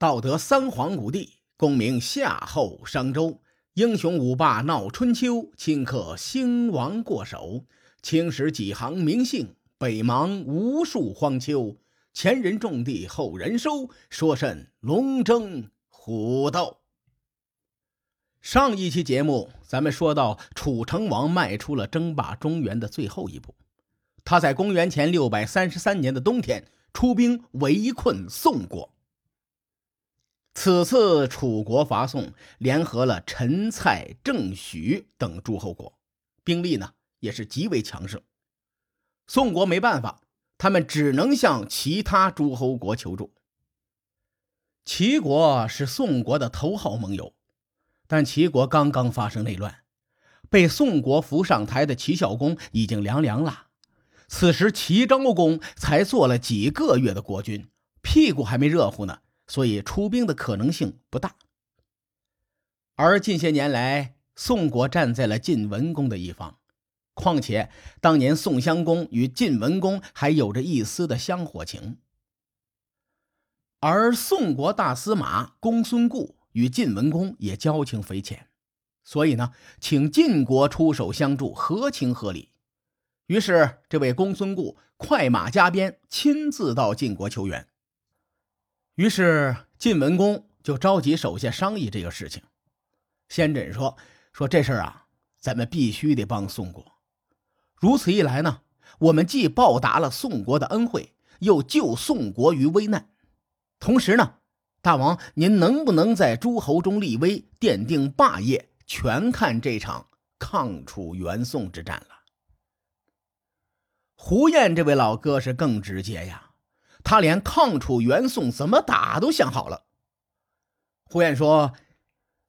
道德三皇五帝，功名夏后商周，英雄五霸闹春秋，顷刻兴亡过手。青史几行名姓，北邙无数荒丘。前人种地，后人收，说甚龙争虎斗？上一期节目，咱们说到楚成王迈出了争霸中原的最后一步，他在公元前六百三十三年的冬天出兵围困宋国。此次楚国伐宋，联合了陈、蔡、郑、许等诸侯国，兵力呢也是极为强盛。宋国没办法，他们只能向其他诸侯国求助。齐国是宋国的头号盟友，但齐国刚刚发生内乱，被宋国扶上台的齐孝公已经凉凉了。此时齐昭公才做了几个月的国君，屁股还没热乎呢。所以出兵的可能性不大，而近些年来，宋国站在了晋文公的一方。况且当年宋襄公与晋文公还有着一丝的香火情，而宋国大司马公孙固与晋文公也交情匪浅，所以呢，请晋国出手相助，合情合理。于是，这位公孙固快马加鞭，亲自到晋国求援。于是晋文公就召集手下商议这个事情。先轸说：“说这事儿啊，咱们必须得帮宋国。如此一来呢，我们既报答了宋国的恩惠，又救宋国于危难。同时呢，大王您能不能在诸侯中立威，奠定霸业，全看这场抗楚援宋之战了。”胡彦这位老哥是更直接呀。他连抗楚援宋怎么打都想好了。胡彦说：“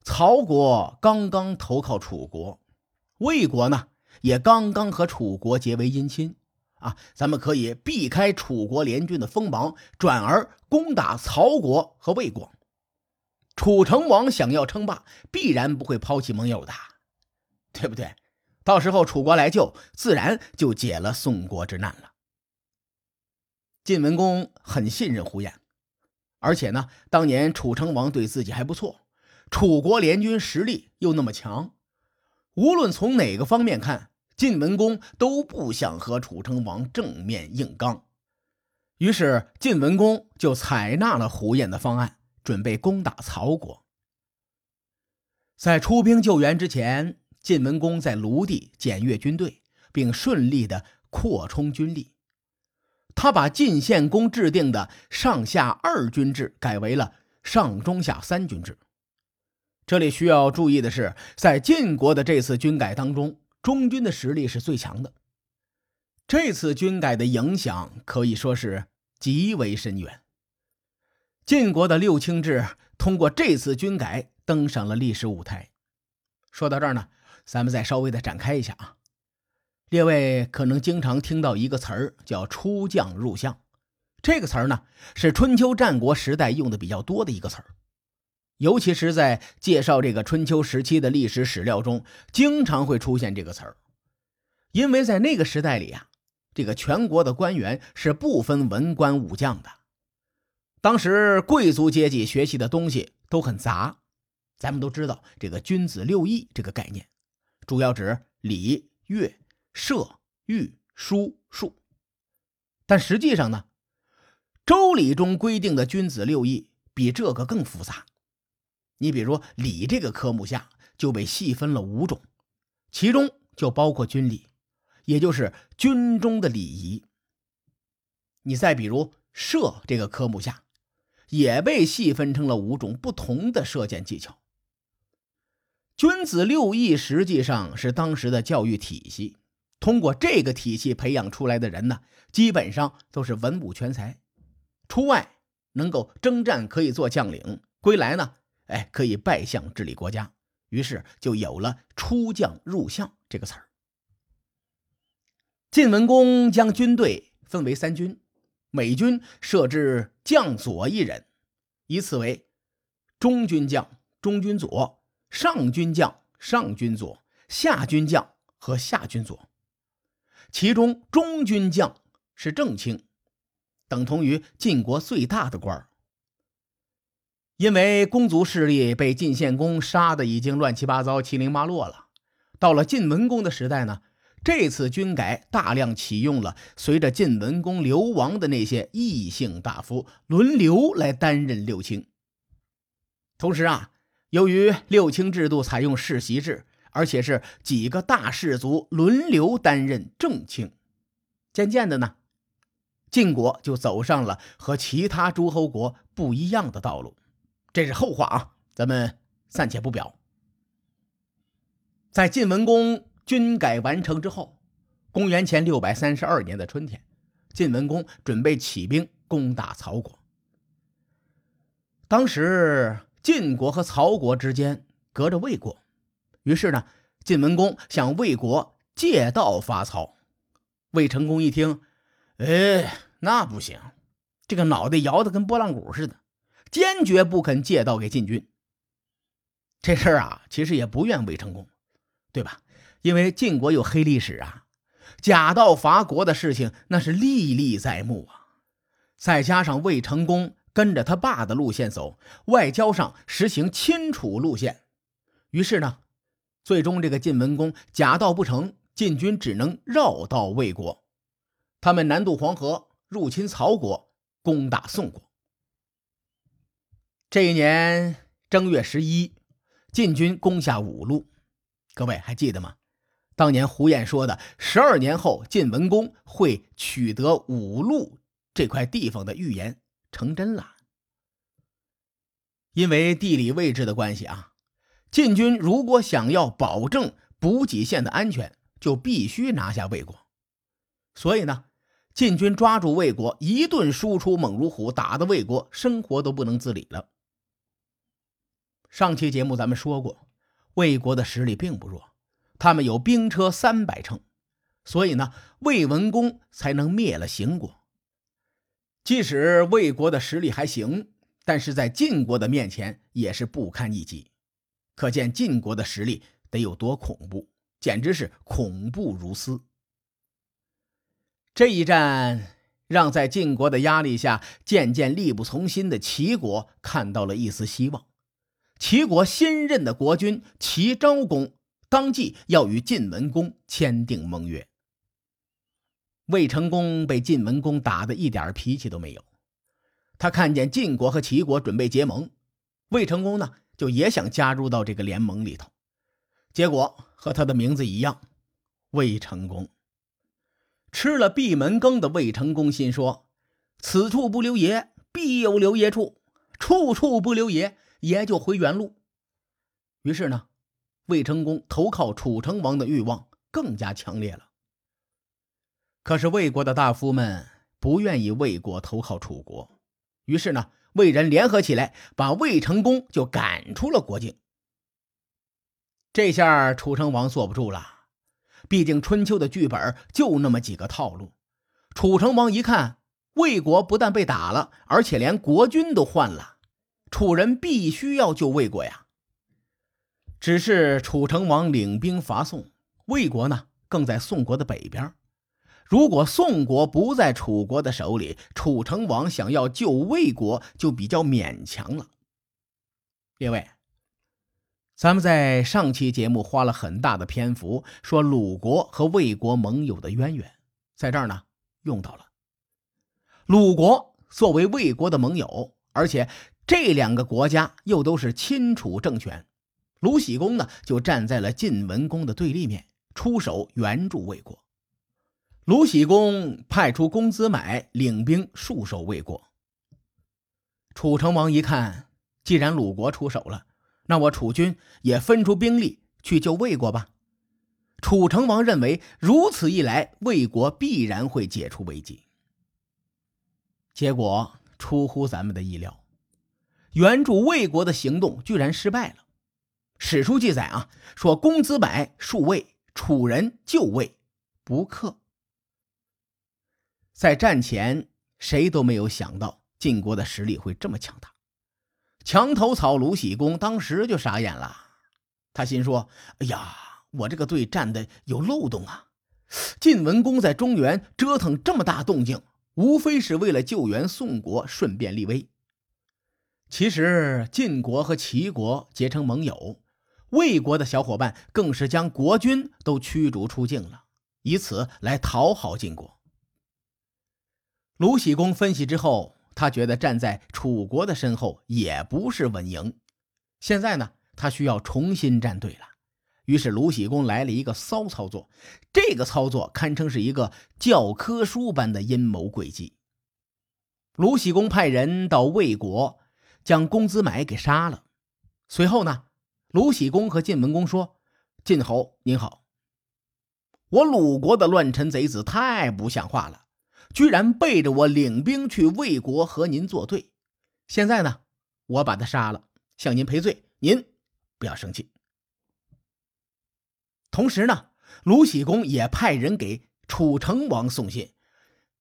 曹国刚刚投靠楚国，魏国呢也刚刚和楚国结为姻亲啊，咱们可以避开楚国联军的锋芒，转而攻打曹国和魏国。楚成王想要称霸，必然不会抛弃盟友的，对不对？到时候楚国来救，自然就解了宋国之难了。”晋文公很信任胡彦，而且呢，当年楚成王对自己还不错，楚国联军实力又那么强，无论从哪个方面看，晋文公都不想和楚成王正面硬刚。于是，晋文公就采纳了胡彦的方案，准备攻打曹国。在出兵救援之前，晋文公在卢地检阅军队，并顺利的扩充军力。他把晋献公制定的上下二军制改为了上中下三军制。这里需要注意的是，在晋国的这次军改当中，中军的实力是最强的。这次军改的影响可以说是极为深远。晋国的六卿制通过这次军改登上了历史舞台。说到这儿呢，咱们再稍微的展开一下啊。列位可能经常听到一个词儿叫“出将入相”，这个词儿呢是春秋战国时代用的比较多的一个词儿，尤其是在介绍这个春秋时期的历史史料中，经常会出现这个词儿。因为在那个时代里呀，这个全国的官员是不分文官武将的，当时贵族阶级学习的东西都很杂。咱们都知道这个“君子六艺”这个概念，主要指礼乐。射、御、书、数，但实际上呢，《周礼》中规定的君子六艺比这个更复杂。你比如礼这个科目下就被细分了五种，其中就包括军礼，也就是军中的礼仪。你再比如射这个科目下，也被细分成了五种不同的射箭技巧。君子六艺实际上是当时的教育体系。通过这个体系培养出来的人呢，基本上都是文武全才，出外能够征战，可以做将领；归来呢，哎，可以拜相治理国家。于是就有了“出将入相”这个词儿。晋文公将军队分为三军，每军设置将佐一人，以此为中军将、中军佐、上军将、上军佐、下军将和下军佐。其中中军将是正卿，等同于晋国最大的官儿。因为公族势力被晋献公杀的已经乱七八糟、七零八落了。到了晋文公的时代呢，这次军改大量启用了随着晋文公流亡的那些异姓大夫，轮流来担任六卿。同时啊，由于六卿制度采用世袭制，而且是几个大氏族轮流担任正卿，渐渐的呢，晋国就走上了和其他诸侯国不一样的道路。这是后话啊，咱们暂且不表。在晋文公军改完成之后，公元前六百三十二年的春天，晋文公准备起兵攻打曹国。当时晋国和曹国之间隔着魏国，于是呢，晋文公向魏国借道伐曹。魏成功一听，哎，那不行，这个脑袋摇得跟拨浪鼓似的。坚决不肯借道给晋军。这事儿啊，其实也不怨魏成功，对吧？因为晋国有黑历史啊，假道伐国的事情那是历历在目啊。再加上魏成功跟着他爸的路线走，外交上实行亲楚路线，于是呢，最终这个晋文公假道不成，晋军只能绕道魏国。他们南渡黄河，入侵曹国，攻打宋国。这一年正月十一，晋军攻下五路。各位还记得吗？当年胡彦说的十二年后晋文公会取得五路这块地方的预言成真了。因为地理位置的关系啊，晋军如果想要保证补给线的安全，就必须拿下魏国。所以呢，晋军抓住魏国，一顿输出猛如虎，打的魏国生活都不能自理了。上期节目咱们说过，魏国的实力并不弱，他们有兵车三百乘，所以呢，魏文公才能灭了邢国。即使魏国的实力还行，但是在晋国的面前也是不堪一击。可见晋国的实力得有多恐怖，简直是恐怖如斯。这一战让在晋国的压力下渐渐力不从心的齐国看到了一丝希望。齐国新任的国君齐昭公当即要与晋文公签订盟约。魏成功被晋文公打的一点脾气都没有，他看见晋国和齐国准备结盟，魏成功呢就也想加入到这个联盟里头，结果和他的名字一样，魏成功。吃了闭门羹的魏成功心说：“此处不留爷，必有留爷处；处处不留爷。”爷就回原路。于是呢，魏成功投靠楚成王的欲望更加强烈了。可是魏国的大夫们不愿意魏国投靠楚国，于是呢，魏人联合起来，把魏成功就赶出了国境。这下楚成王坐不住了，毕竟春秋的剧本就那么几个套路。楚成王一看，魏国不但被打了，而且连国君都换了。楚人必须要救魏国呀！只是楚成王领兵伐宋，魏国呢更在宋国的北边。如果宋国不在楚国的手里，楚成王想要救魏国就比较勉强了。列位，咱们在上期节目花了很大的篇幅说鲁国和魏国盟友的渊源，在这儿呢用到了。鲁国作为魏国的盟友，而且。这两个国家又都是亲楚政权，鲁僖公呢就站在了晋文公的对立面，出手援助魏国。鲁僖公派出公子买领兵戍守魏国。楚成王一看，既然鲁国出手了，那我楚军也分出兵力去救魏国吧。楚成王认为，如此一来，魏国必然会解除危机。结果出乎咱们的意料。援助魏国的行动居然失败了。史书记载啊，说公子柏戍魏，楚人救魏不克。在战前，谁都没有想到晋国的实力会这么强大。墙头草卢喜公当时就傻眼了，他心说：“哎呀，我这个队站的有漏洞啊！晋文公在中原折腾这么大动静，无非是为了救援宋国，顺便立威。”其实晋国和齐国结成盟友，魏国的小伙伴更是将国君都驱逐出境了，以此来讨好晋国。鲁喜公分析之后，他觉得站在楚国的身后也不是稳赢，现在呢，他需要重新站队了。于是鲁喜公来了一个骚操作，这个操作堪称是一个教科书般的阴谋诡计。鲁喜公派人到魏国，将公子买给杀了。随后呢，鲁喜公和晋文公说：“晋侯您好，我鲁国的乱臣贼子太不像话了。”居然背着我领兵去魏国和您作对，现在呢，我把他杀了，向您赔罪，您不要生气。同时呢，鲁喜公也派人给楚成王送信，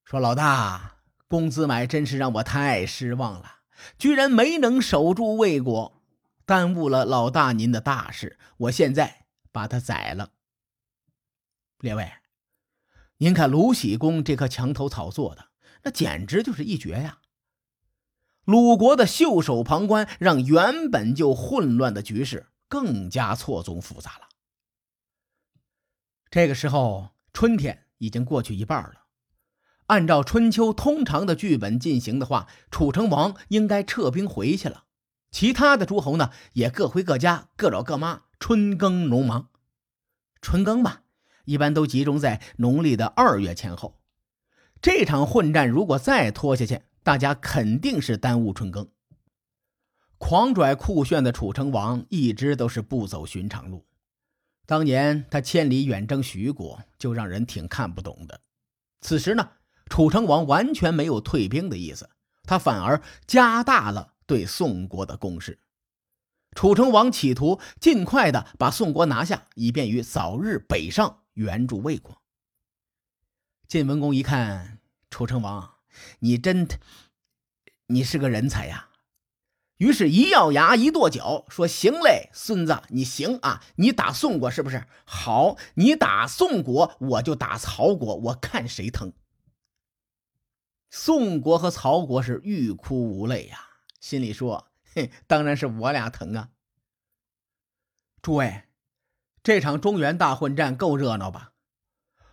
说：“老大，公子买真是让我太失望了，居然没能守住魏国，耽误了老大您的大事。我现在把他宰了。”列位。您看鲁喜公这颗墙头草做的，那简直就是一绝呀！鲁国的袖手旁观，让原本就混乱的局势更加错综复杂了。这个时候，春天已经过去一半了。按照春秋通常的剧本进行的话，楚成王应该撤兵回去了，其他的诸侯呢，也各回各家，各找各妈，春耕农忙。春耕吧。一般都集中在农历的二月前后。这场混战如果再拖下去，大家肯定是耽误春耕。狂拽酷炫的楚成王一直都是不走寻常路。当年他千里远征徐国，就让人挺看不懂的。此时呢，楚成王完全没有退兵的意思，他反而加大了对宋国的攻势。楚成王企图尽快的把宋国拿下，以便于早日北上。援助魏国。晋文公一看楚成王，你真，你是个人才呀！于是，一咬牙，一跺脚，说：“行嘞，孙子，你行啊！你打宋国是不是？好，你打宋国，我就打曹国，我看谁疼。”宋国和曹国是欲哭无泪呀，心里说：“嘿，当然是我俩疼啊！”诸位。这场中原大混战够热闹吧？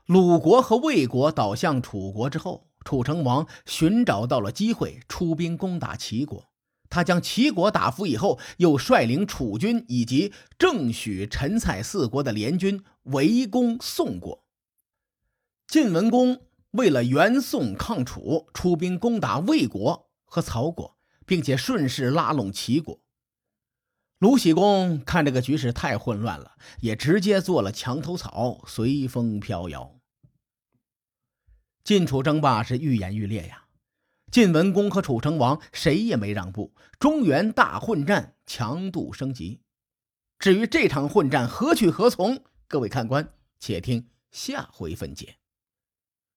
鲁国和魏国倒向楚国之后，楚成王寻找到了机会，出兵攻打齐国。他将齐国打服以后，又率领楚军以及郑、许、陈、蔡四国的联军围攻宋国。晋文公为了援宋抗楚，出兵攻打魏国和曹国，并且顺势拉拢齐国。鲁喜公看这个局势太混乱了，也直接做了墙头草，随风飘摇。晋楚争霸是愈演愈烈呀，晋文公和楚成王谁也没让步，中原大混战强度升级。至于这场混战何去何从，各位看官且听下回分解。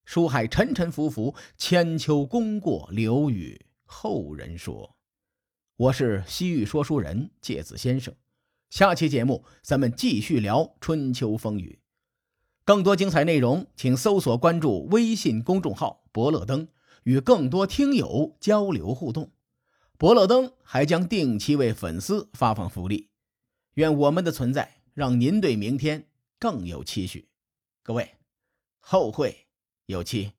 书海沉沉浮浮，千秋功过留与后人说。我是西域说书人介子先生，下期节目咱们继续聊春秋风雨，更多精彩内容请搜索关注微信公众号“伯乐灯”，与更多听友交流互动。伯乐灯还将定期为粉丝发放福利，愿我们的存在让您对明天更有期许。各位，后会有期。